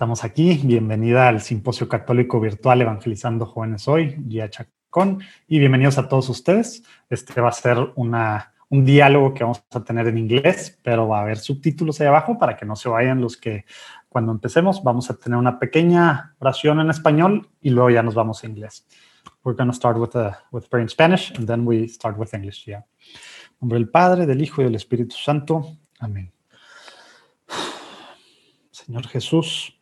estamos aquí. Bienvenida al Simposio Católico Virtual Evangelizando Jóvenes Hoy, Gia Chacón, y bienvenidos a todos ustedes. Este va a ser un diálogo que vamos a tener en inglés, pero va a haber subtítulos ahí abajo para que no se vayan los que cuando empecemos vamos a tener una pequeña oración en español y luego ya nos vamos a inglés. We're going to start with, a, with prayer in Spanish and then we start with English. Nombre del Padre, del Hijo y del Espíritu Santo. Amén. Señor Jesús,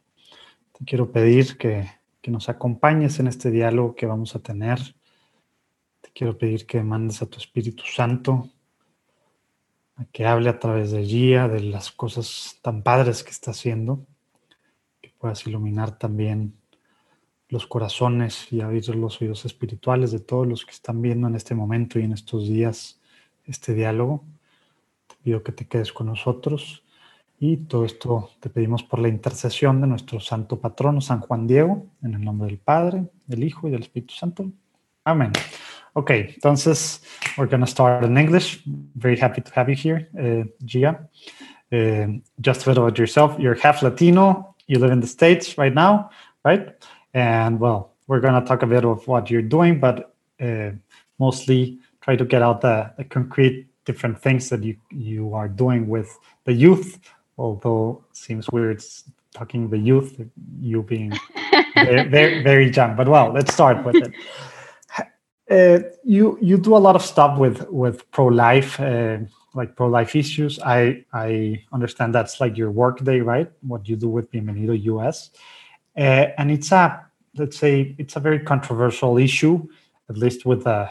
te quiero pedir que, que, nos acompañes en este diálogo que vamos a tener. Te quiero pedir que mandes a tu Espíritu Santo a que hable a través de Gia de las cosas tan padres que está haciendo, que puedas iluminar también los corazones y abrir los oídos espirituales de todos los que están viendo en este momento y en estos días este diálogo. Te pido que te quedes con nosotros y todo esto te pedimos por la intercesión de nuestro santo patrono, San Juan Diego, en el nombre del Padre, del Hijo y del Espíritu Santo. Amén. Okay, entonces, we're going to start in English. Very happy to have you here, uh, Gia. Uh, just a bit about yourself. You're half Latino. You live in the States right now, right? And well, we're going to talk a bit of what you're doing, but uh, mostly try to get out the, the concrete different things that you, you are doing with the youth although seems weird talking the youth, you being very, very, very, young. But well, let's start with it. Uh, you you do a lot of stuff with with pro life, uh, like pro life issues. I I understand that's like your work day, right? What you do with Bienvenido US, uh, and it's a let's say it's a very controversial issue, at least with the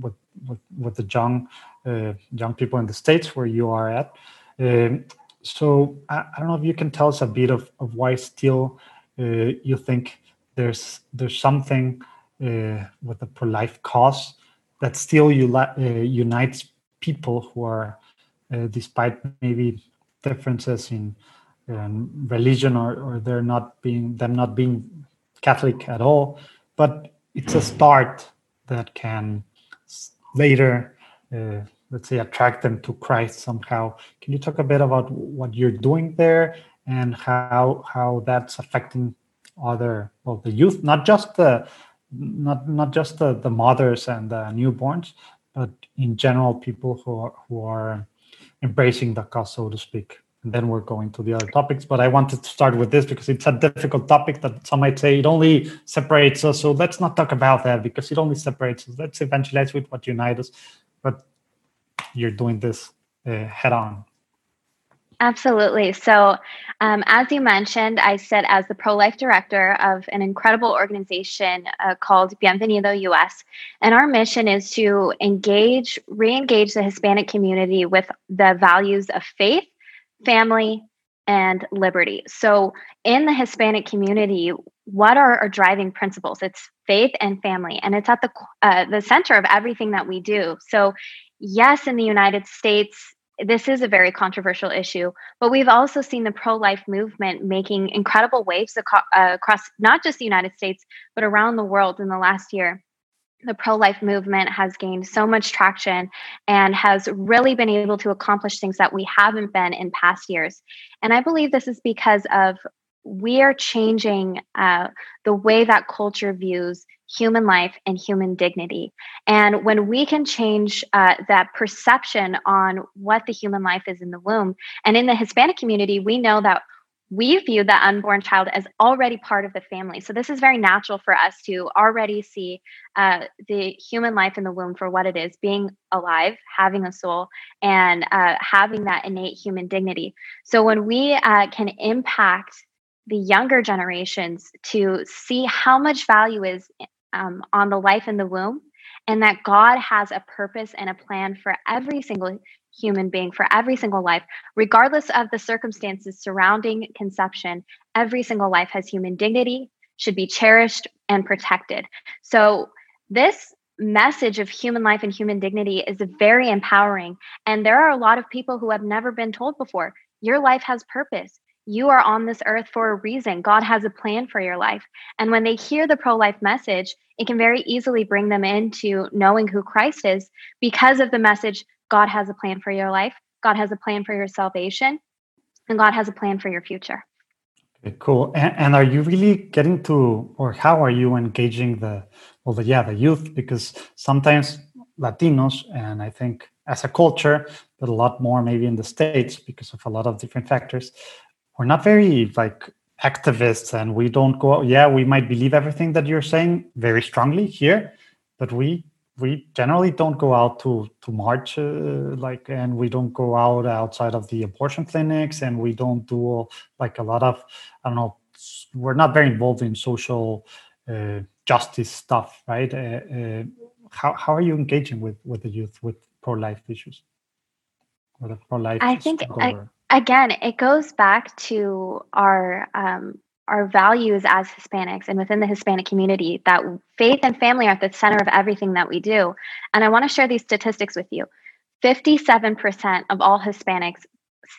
with with, with the young uh, young people in the states where you are at. Um, so I, I, don't know if you can tell us a bit of, of why still uh, you think there's there's something uh, with the pro-life cause that still uh, unites people who are, uh, despite maybe differences in um, religion or, or they're not being them not being Catholic at all, but it's a start that can later uh, let's say attract them to Christ somehow. Can you talk a bit about what you're doing there and how how that's affecting other well the youth, not just the not not just the, the mothers and the newborns, but in general people who are who are embracing the cause, so to speak. And then we're going to the other topics. But I wanted to start with this because it's a difficult topic that some might say it only separates us. So let's not talk about that because it only separates us. Let's evangelize with what unites us. But you're doing this uh, head on. Absolutely. So, um, as you mentioned, I sit as the pro life director of an incredible organization uh, called Bienvenido US. And our mission is to engage, re engage the Hispanic community with the values of faith, family, and liberty. So, in the Hispanic community, what are our driving principles? It's faith and family, and it's at the uh, the center of everything that we do. So, yes, in the United States, this is a very controversial issue, but we've also seen the pro life movement making incredible waves uh, across not just the United States, but around the world in the last year. The pro life movement has gained so much traction and has really been able to accomplish things that we haven't been in past years. And I believe this is because of we are changing uh, the way that culture views human life and human dignity. And when we can change uh, that perception on what the human life is in the womb, and in the Hispanic community, we know that we view the unborn child as already part of the family. So this is very natural for us to already see uh, the human life in the womb for what it is being alive, having a soul, and uh, having that innate human dignity. So when we uh, can impact the younger generations to see how much value is um, on the life in the womb and that God has a purpose and a plan for every single human being, for every single life, regardless of the circumstances surrounding conception. Every single life has human dignity, should be cherished and protected. So, this message of human life and human dignity is very empowering. And there are a lot of people who have never been told before your life has purpose you are on this earth for a reason. God has a plan for your life. And when they hear the pro life message, it can very easily bring them into knowing who Christ is because of the message God has a plan for your life, God has a plan for your salvation, and God has a plan for your future. Okay, cool. And, and, are you really getting to, or how are you engaging the, well, the, yeah, the youth? Because sometimes Latinos, and I think as a culture, but a lot more maybe in the States because of a lot of different factors, we're not very like activists and we don't go, yeah, we might believe everything that you're saying very strongly here, but we we generally don't go out to to march uh, like and we don't go out outside of the abortion clinics and we don't do like a lot of i don't know we're not very involved in social uh, justice stuff right? Uh, uh how, how are you engaging with with the youth with pro-life issues? Or the pro-life i think I, again it goes back to our um, our values as Hispanics and within the Hispanic community that faith and family are at the center of everything that we do. And I want to share these statistics with you. 57% of all Hispanics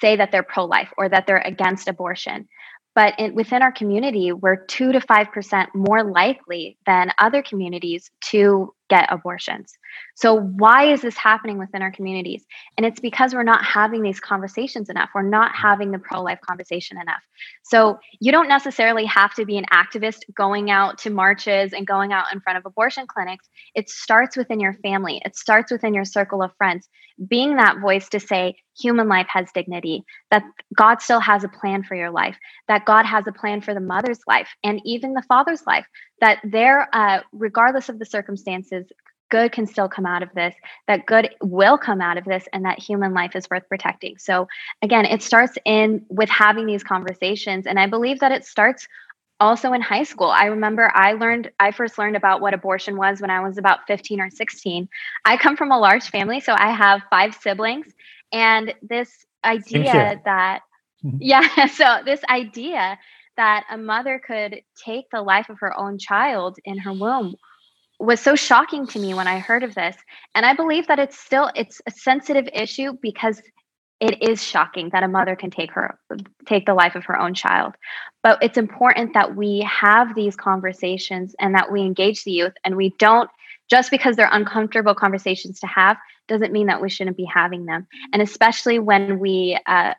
say that they're pro life or that they're against abortion. But in, within our community, we're 2 to 5% more likely than other communities to get abortions. So, why is this happening within our communities? And it's because we're not having these conversations enough. We're not having the pro life conversation enough. So, you don't necessarily have to be an activist going out to marches and going out in front of abortion clinics. It starts within your family, it starts within your circle of friends. Being that voice to say, human life has dignity, that God still has a plan for your life, that God has a plan for the mother's life and even the father's life, that there, uh, regardless of the circumstances, good can still come out of this, that good will come out of this, and that human life is worth protecting. So, again, it starts in with having these conversations. And I believe that it starts also in high school. I remember I learned, I first learned about what abortion was when I was about 15 or 16. I come from a large family, so I have five siblings. And this idea that, mm-hmm. yeah, so this idea that a mother could take the life of her own child in her womb was so shocking to me when I heard of this. And I believe that it's still it's a sensitive issue because it is shocking that a mother can take her take the life of her own child. But it's important that we have these conversations and that we engage the youth and we don't just because they're uncomfortable conversations to have doesn't mean that we shouldn't be having them and especially when we uh,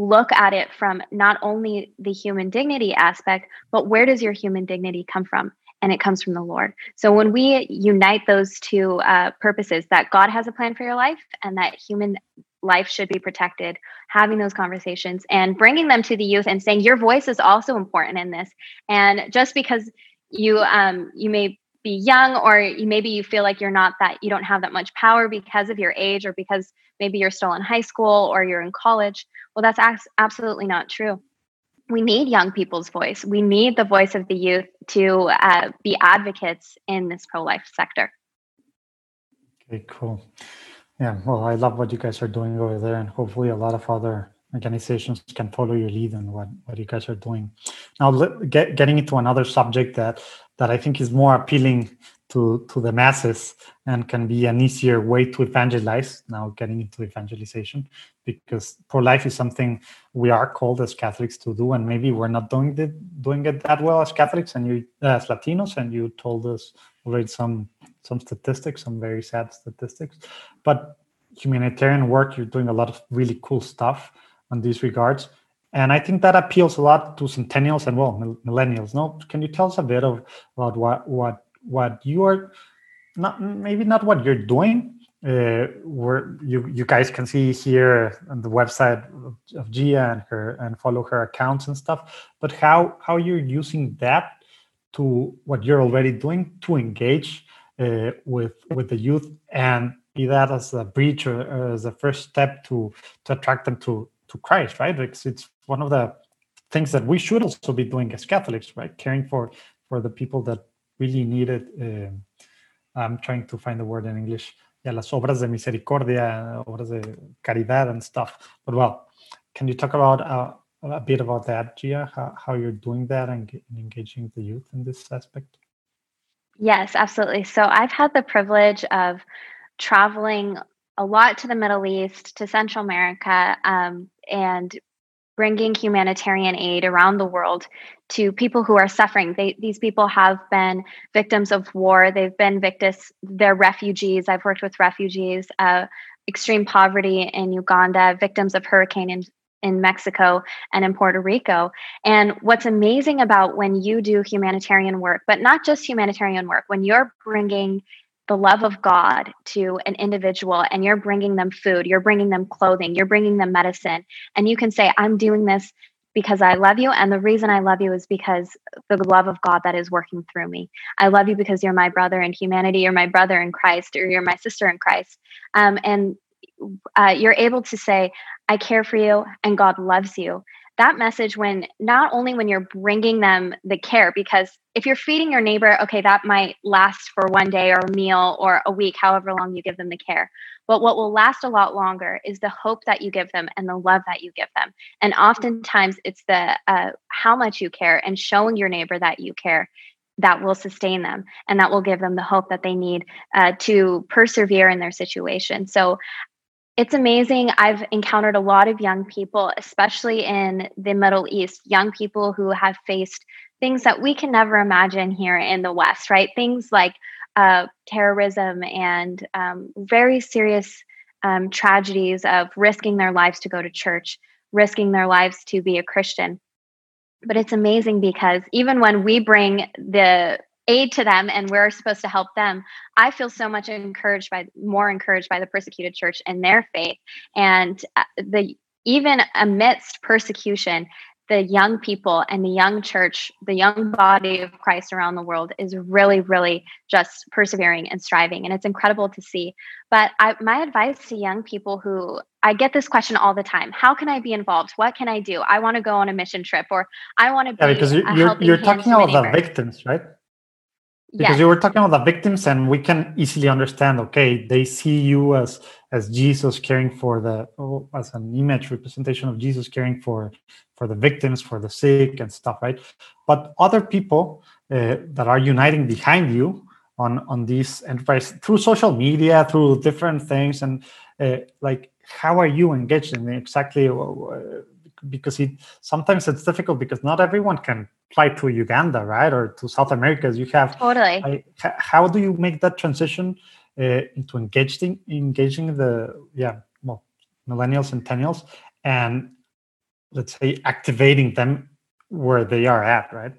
look at it from not only the human dignity aspect, but where does your human dignity come from? And it comes from the Lord. So when we unite those two uh, purposes, that God has a plan for your life and that human life should be protected, having those conversations and bringing them to the youth and saying your voice is also important in this. And just because you um, you may be young or you, maybe you feel like you're not that you don't have that much power because of your age or because maybe you're still in high school or you're in college well that's absolutely not true we need young people's voice. We need the voice of the youth to uh, be advocates in this pro-life sector. Okay cool. Yeah well i love what you guys are doing over there and hopefully a lot of other organizations can follow your lead and what, what you guys are doing. Now, get, getting into another subject that that I think is more appealing to to the masses and can be an easier way to evangelize. Now, getting into evangelization because pro-life is something we are called as Catholics to do, and maybe we're not doing it doing it that well as Catholics and you as Latinos. And you told us already some some statistics, some very sad statistics, but humanitarian work, you're doing a lot of really cool stuff on these regards. And I think that appeals a lot to centennials and well, millennials. No, can you tell us a bit of about what what what you are not maybe not what you're doing, uh, where you you guys can see here on the website of, Gia and her and follow her accounts and stuff, but how how you're using that to what you're already doing to engage uh, with with the youth and be that as a bridge or, or as a first step to to attract them to to Christ, right? It's, it's one of the things that we should also be doing as Catholics, right? Caring for for the people that really need it. Uh, I'm trying to find the word in English. Yeah, las obras de misericordia, obras de caridad and stuff. But well, can you talk about uh, a bit about that, Gia? How, how you're doing that and engaging the youth in this aspect? Yes, absolutely. So I've had the privilege of traveling a lot to the Middle East, to Central America, um, and bringing humanitarian aid around the world to people who are suffering. They, these people have been victims of war. They've been victims. They're refugees. I've worked with refugees, uh, extreme poverty in Uganda, victims of hurricane in Mexico and in Puerto Rico. And what's amazing about when you do humanitarian work, but not just humanitarian work, when you're bringing the love of God to an individual and you're bringing them food, you're bringing them clothing, you're bringing them medicine, and you can say, I'm doing this because I love you. And the reason I love you is because the love of God that is working through me. I love you because you're my brother in humanity, you're my brother in Christ, or you're my sister in Christ. Um, and uh, you're able to say, I care for you and God loves you. That message, when not only when you're bringing them the care, because if you're feeding your neighbor, okay, that might last for one day or a meal or a week, however long you give them the care. But what will last a lot longer is the hope that you give them and the love that you give them. And oftentimes it's the uh, how much you care and showing your neighbor that you care that will sustain them and that will give them the hope that they need uh, to persevere in their situation. So it's amazing. I've encountered a lot of young people, especially in the Middle East, young people who have faced things that we can never imagine here in the West, right? Things like uh, terrorism and um, very serious um, tragedies of risking their lives to go to church, risking their lives to be a Christian. But it's amazing because even when we bring the aid to them and we're supposed to help them i feel so much encouraged by more encouraged by the persecuted church and their faith. And uh, the even amidst persecution the young people and the young church the young body of christ around the world is really really just persevering and striving. And it's incredible to see. But I, my advice to young people who i get this question all the time how can i be involved? What can i do? I want to go on a mission trip or i want to be yeah, because you're, you're, you're talking about the victims right because yes. you were talking about the victims and we can easily understand okay they see you as as jesus caring for the oh, as an image representation of jesus caring for for the victims for the sick and stuff right but other people uh, that are uniting behind you on on this enterprise through social media through different things and uh, like how are you engaged in exactly uh, because it sometimes it's difficult because not everyone can fly to Uganda, right, or to South America. You have totally. I, how do you make that transition uh, into engaging engaging the yeah well millennials and centennials and let's say activating them where they are at, right?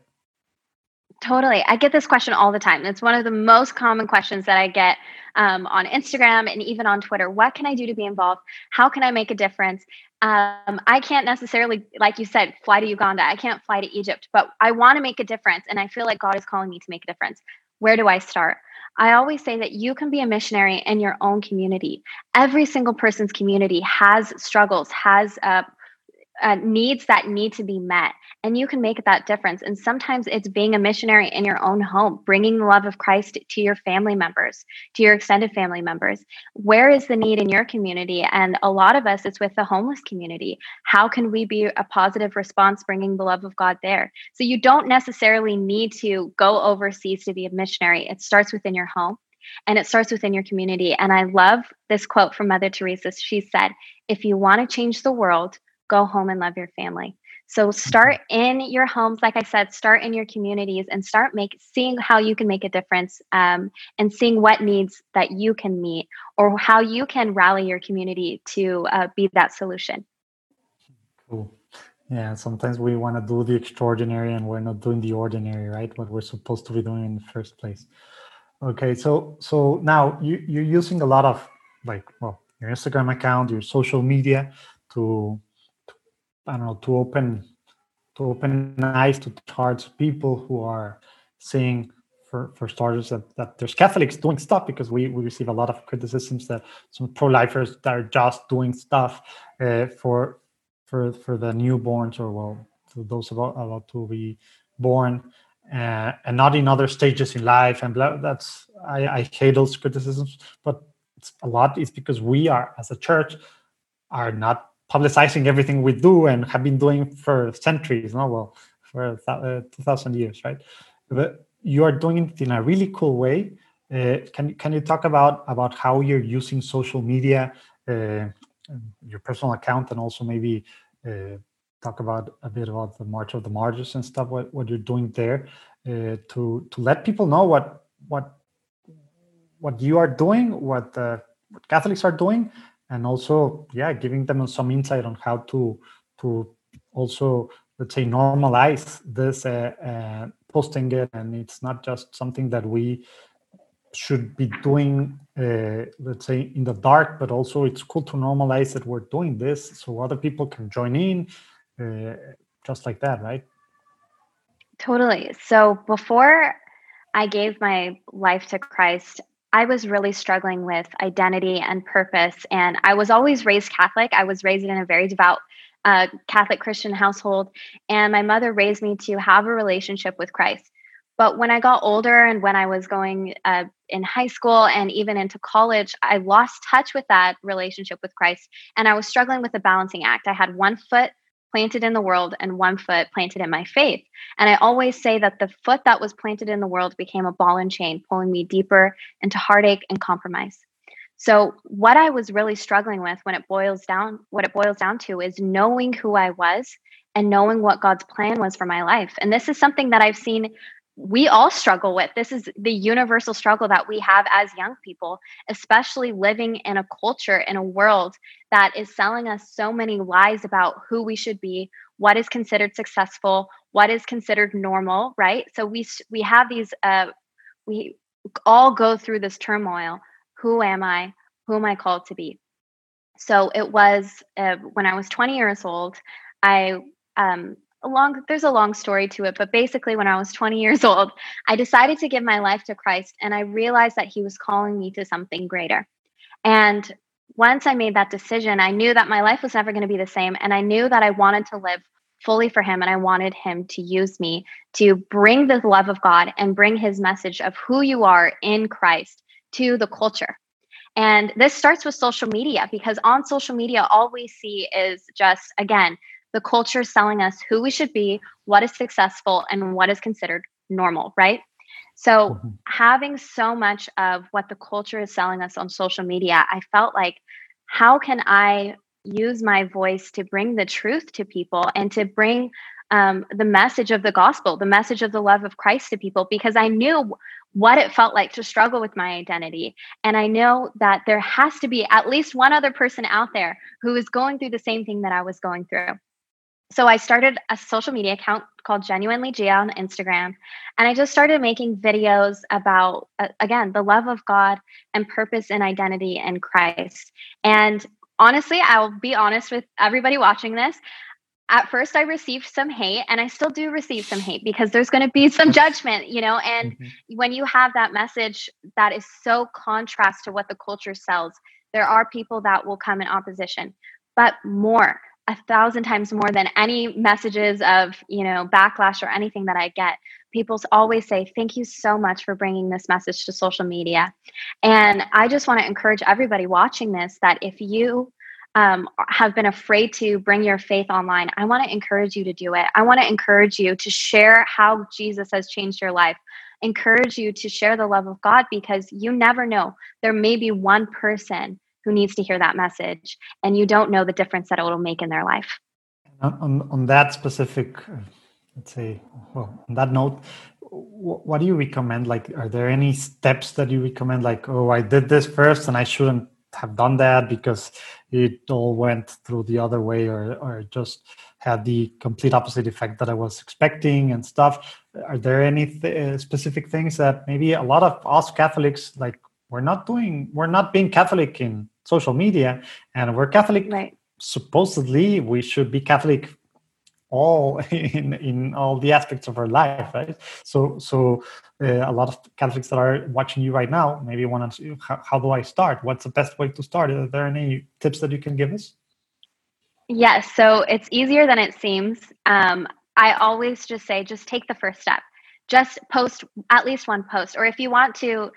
Totally. I get this question all the time. It's one of the most common questions that I get um, on Instagram and even on Twitter. What can I do to be involved? How can I make a difference? Um, I can't necessarily, like you said, fly to Uganda. I can't fly to Egypt, but I want to make a difference. And I feel like God is calling me to make a difference. Where do I start? I always say that you can be a missionary in your own community. Every single person's community has struggles, has uh, uh, needs that need to be met and you can make that difference. And sometimes it's being a missionary in your own home bringing the love of christ to your family members to your extended family members. Where is the need in your community? And a lot of us it's with the homeless community. How can we be a positive response bringing the love of god there? So you don't necessarily need to go overseas to be a missionary. It starts within your home and it starts within your community. And i love this quote from mother teresa. She said if you want to change the world go home and love your family. So start mm-hmm. in your homes, like I said, start in your communities and start make seeing how you can make a difference um, and seeing what needs that you can meet or how you can rally your community to uh, be that solution. Cool. Yeah, sometimes we want to do the extraordinary and we're not doing the ordinary, right? What we're supposed to be doing in the first place. Okay, so so now you, you're using a lot of like well your Instagram account, your social media to I don't know to open to open eyes to towards people who are saying for, for starters that, that there's Catholics doing stuff because we, we receive a lot of criticisms that some pro-lifers that are just doing stuff uh, for for for the newborns or well to those about about to be born uh, and not in other stages in life and blah, that's I, I hate those criticisms but it's a lot. Is because we are as a church are not publicizing everything we do and have been doing for centuries, no, well, for uh, 2,000 years, right? But you are doing it in a really cool way. Uh, can can you talk about about how you're using social media, uh, your personal account, and also maybe uh, talk about a bit about the March of the Martyrs and stuff. What what you're doing there uh, to to let people know what what what you are doing, what, the what Catholics are doing, and also yeah giving them some insight on how to to also let's say normalize this uh, uh, posting it. And it's not just something that we should be doing uh, let's say in the dark but also it's cool to normalize that we're doing this so other people can join in uh, just like that right? Totally. So before i gave my life to christ I was really struggling with identity and purpose. And I was always raised Catholic. I was raised in a very devout uh, Catholic Christian household. And my mother raised me to have a relationship with Christ. But when I got older and when I was going uh, in high school and even into college, I lost touch with that relationship with Christ. And I was struggling with a balancing act. I had one foot planted in the world and one foot planted in my faith. And I always say that the foot that was planted in the world became a ball and chain, pulling me deeper into heartache and compromise. So what I was really struggling with when it boils down what it boils down to is knowing who I was and knowing what God's plan was for my life. And this is something that I've seen we all struggle with. This is the universal struggle that we have as young people, especially living in a culture, in a world that is selling us so many lies about who we should be, what is considered successful, what is considered normal, right? So we we have these uh, we all go through this turmoil. Who am I? Who am I called to be? So it was uh, when I was 20 years old. I um, a long there's a long story to it but basically when i was 20 years old i decided to give my life to christ and i realized that he was calling me to something greater. And once i made that decision i knew that my life was never going to be the same and i knew that i wanted to live fully for him and i wanted him to use me to bring the love of god and bring his message of who you are in christ to the culture. And this starts with social media because on social media all we see is just again the culture is selling us who we should be, what is successful, and what is considered normal, right? So, mm-hmm. having so much of what the culture is selling us on social media, I felt like, how can I use my voice to bring the truth to people and to bring um, the message of the gospel, the message of the love of Christ to people? Because I knew what it felt like to struggle with my identity. And I know that there has to be at least one other person out there who is going through the same thing that I was going through so I started a social media account called Genuinely Gia on Instagram. And I just started making videos about, uh, again, the love of God and purpose and identity in Christ. And honestly, I'll be honest with everybody watching this. At first, I received some hate, and I still do receive some hate because there's going to be some judgment, you know. And mm-hmm. when you have that message that is so contrast to what the culture sells, there are people that will come in opposition. But more, a thousand times more than any messages of you know backlash or anything that i get. People always say thank you so much for bringing this message to social media. And i just want to encourage everybody watching this that if you um, have been afraid to bring your faith online i want to encourage you to do it. I want to encourage you to share how jesus has changed your life. Encourage you to share the love of god because you never know. There may be one person who needs to hear that message and you don't know the difference that it will make in their life. On, on that specific uh, let's say well on that note what do you recommend? Like are there any steps that you recommend? Like oh i did this first and i shouldn't have done that because it all went through the other way or, or just had the complete opposite effect that i was expecting and stuff. Are there any th- uh, specific things that maybe a lot of us catholics like we're not doing we're not being catholic in social media and we're catholic. Right. supposedly we should be catholic all in in all the aspects of our life right? So so uh, a lot of catholics that are watching you right now maybe want to how, how do i start? What's the best way to start? Are there any tips that you can give us? Yes so it's easier than it seems. Um, i always just say just take the first step. Just post at least one post or if you want to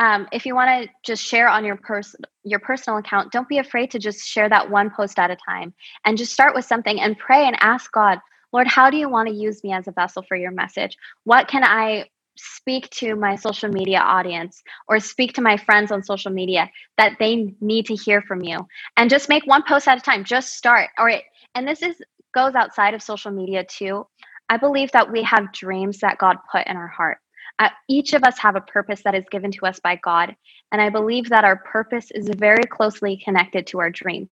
um, if you want to just share on your person your personal account don't be afraid to just share that one post at a time. And just start with something and pray and ask god lord how do you want to use me as a vessel for your message? What can i speak to my social media audience or speak to my friends on social media that they need to hear from you? And just make one post at a time. Just start. Or it, and this is goes outside of social media too. I believe that we have dreams that god put in our heart uh, each of us have a purpose that is given to us by God. And I believe that our purpose is very closely connected to our dreams.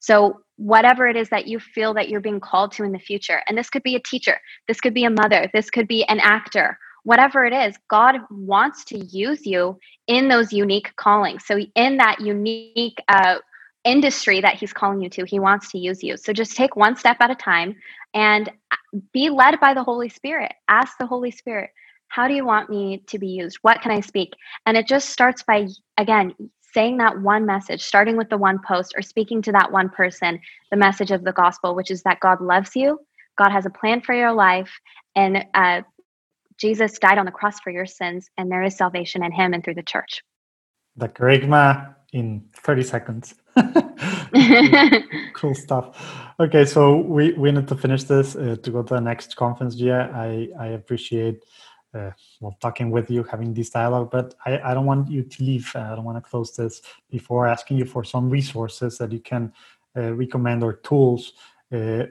So whatever it is that you feel that you're being called to in the future. And this could be a teacher, this could be a mother, this could be an actor, whatever it is, God wants to use you in those unique callings. So, in that unique uh, industry that He's calling you to, He wants to use you. So, just take one step at a time and uh, be led by the Holy Spirit. Ask the Holy Spirit, how do you want me to be used? What can I speak? And it just starts by, again, saying that one message, starting with the one post or speaking to that one person, the message of the gospel, which is that God loves you, God has a plan for your life, and uh, Jesus died on the cross for your sins, and there is salvation in him and through the church. The kerygma in 30 seconds. cool stuff. Okay, so we, we need to finish this uh, to go to the next conference. Yeah, I, I appreciate uh, well talking with you, having this dialogue, but I, I don't want you to leave. I don't want to close this before asking you for some resources that you can uh, recommend or tools uh,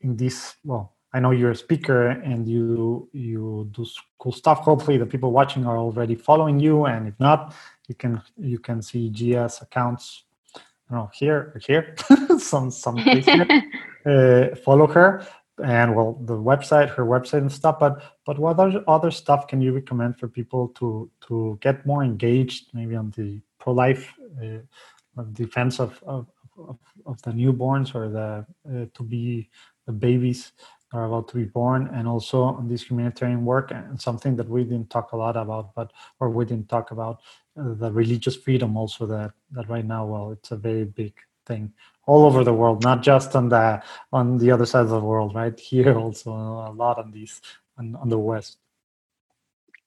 in this well I know you're a speaker and you you do cool stuff. Hopefully, the people watching are already following you, and if not, you can you can see Gia's accounts. I don't know here or here, some some here. Uh, follow her and well the website her website and stuff but but what other other stuff can you recommend for people to to get more engaged maybe on the pro-life uh, defense of of, of of the newborns or the uh, to be the babies that are about to be born and also on this humanitarian work and something that we didn't talk a lot about but or we didn't talk about uh, the religious freedom also that that right now well it's a very big thing all over the world not just on the on the other side of the world right here also a lot on these on, on the west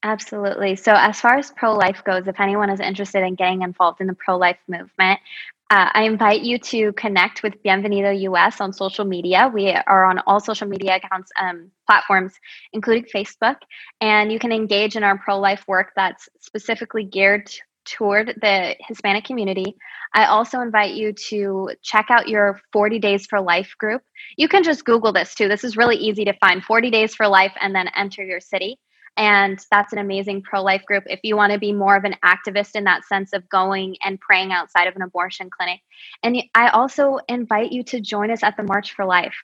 Absolutely. So, as far as pro life goes, if anyone is interested in getting involved in the pro life movement, uh, I invite you to connect with Bienvenido US on social media. We are on all social media accounts um, platforms, including Facebook, and you can engage in our pro life work that's specifically geared toward the Hispanic community. I also invite you to check out your 40 Days for Life group. You can just Google this too. This is really easy to find 40 Days for Life and then enter your city. And that's an amazing pro life group if you want to be more of an activist in that sense of going and praying outside of an abortion clinic. And I also invite you to join us at the March for Life.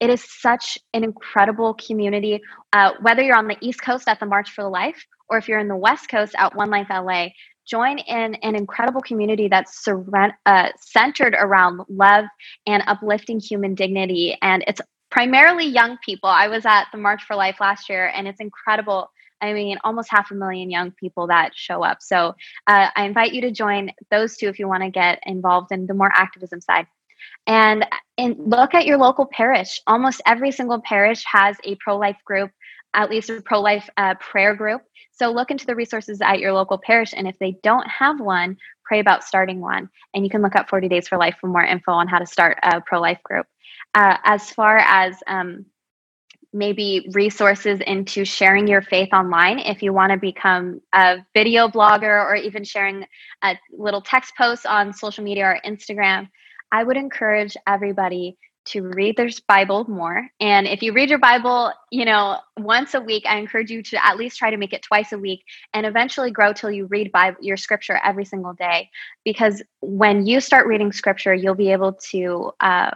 It is such an incredible community. Uh, whether you're on the East Coast at the March for Life or if you're in the West Coast at One Life LA, join in an incredible community that's uh, centered around love and uplifting human dignity. And it's primarily young people. I was at the March for Life last year, and it's incredible I mean, almost half a million young people that show up. So uh, I invite you to join those two if you want to get involved in the more activism side. And, and look at your local parish. Almost every single parish has a pro life group, at least a pro life uh, prayer group. So look into the resources at your local parish. And if they don't have one, pray about starting one. And you can look up 40 Days for Life for more info on how to start a pro life group. Uh, as far as um, maybe resources into sharing your faith online if you want to become a video blogger or even sharing a little text posts on social media or Instagram, I would encourage everybody to read their Bible more. And if you read your Bible, you know, once a week, I encourage you to at least try to make it twice a week and eventually grow till you read Bible, your scripture every single day. Because when you start reading scripture, you'll be able to uh,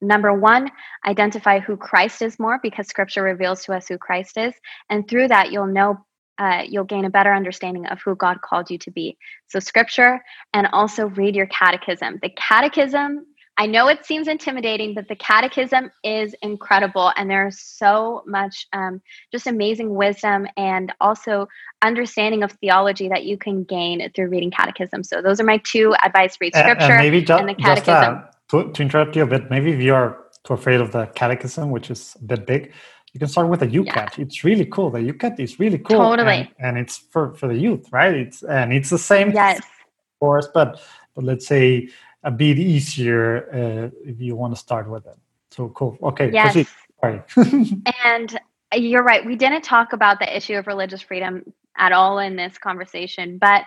number one, identify who Christ is more because scripture reveals to us who Christ is. And through that, you'll know, uh, you'll gain a better understanding of who God called you to be. So, scripture and also read your catechism. The catechism, I know it seems intimidating, but the catechism is incredible. And there's so much um, just amazing wisdom and also understanding of theology that you can gain through reading catechism. So, those are my two advice read scripture and, maybe and the catechism to, to interrupt you a bit, maybe if you are too afraid of the catechism, which is a bit big, you can start with the YOUCAT. Yeah. It's really cool. The YOUCAT is really cool. Totally. And, and, it's for, for the youth, right? It's and it's the same yes. course, but but let's say a bit easier uh, if you want to start with it. So cool. Okay. Yes. Sorry. and you're right. We didn't talk about the issue of religious freedom at all in this conversation, but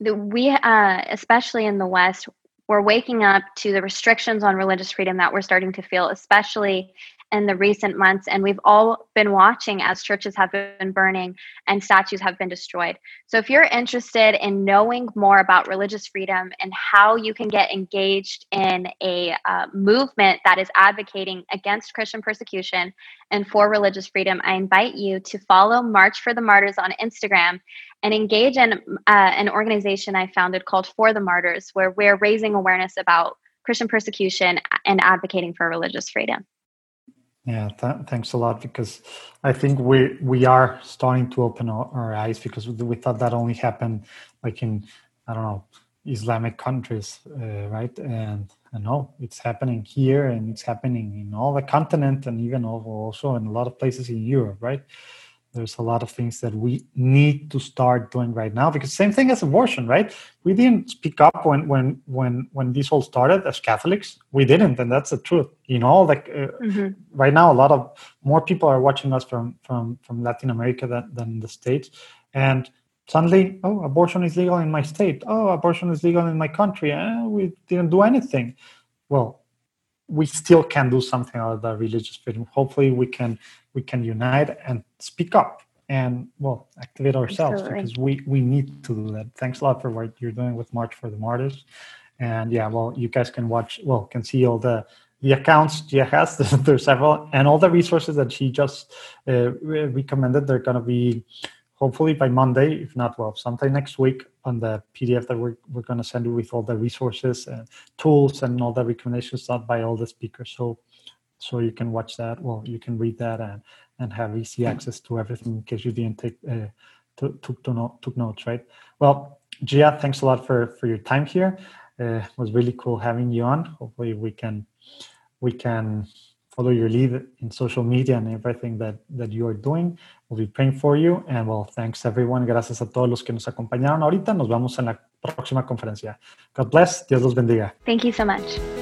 the, we, uh, especially in the West, we're waking up to the restrictions on religious freedom that we're starting to feel, especially in the recent months. And we've all been watching as churches have been burning and statues have been destroyed. So if you're interested in knowing more about religious freedom and how you can get engaged in a uh, movement that is advocating against Christian persecution and for religious freedom, I invite you to follow March for the Martyrs on Instagram and engage in uh, an organization I founded called For the Martyrs, where we're raising awareness about Christian persecution and advocating for religious freedom. Yeah, th- thanks a lot because I think we we are starting to open our, our eyes because we thought that only happened like in I don't know Islamic countries, uh, right? And I know it's happening here and it's happening in all the continent and even also in a lot of places in Europe, right? There's a lot of things that we need to start doing right now because same thing as abortion right? We didn't speak up when when when when this all started as catholics. We didn't and that's the truth you know like uh, mm-hmm. right now a lot of more people are watching us from from from latin america than, than the states. And suddenly oh abortion is legal in my state. Oh abortion is legal in my country. Eh, we didn't do anything. Well we still can do something about the religious freedom. Hopefully we can we can unite and speak up and well activate ourselves Absolutely. because we we need to do that. Thanks a lot for what you're doing with march for the martyrs. And yeah well you guys can watch well can see all the the accounts Gia has. There's several. And all the resources that she just uh, recommended they're going to be hopefully by monday if not well sometime next week on the pdf that we're, we're going to send you with all the resources and tools and all the recommendations done by all the speakers so so you can watch that. Well, you can read that and and have easy access to everything in case you didn't take uh, took took, to took notes, right? Well, Gia, thanks a lot for for your time here. Uh, it was really cool having you on. Hopefully, we can we can follow your lead in social media and everything that that you are doing. We'll be praying for you. And well, thanks everyone. Gracias a todos los que nos acompañaron ahorita. Nos vemos en la próxima conferencia. God bless. Dios los bendiga. Thank you so much.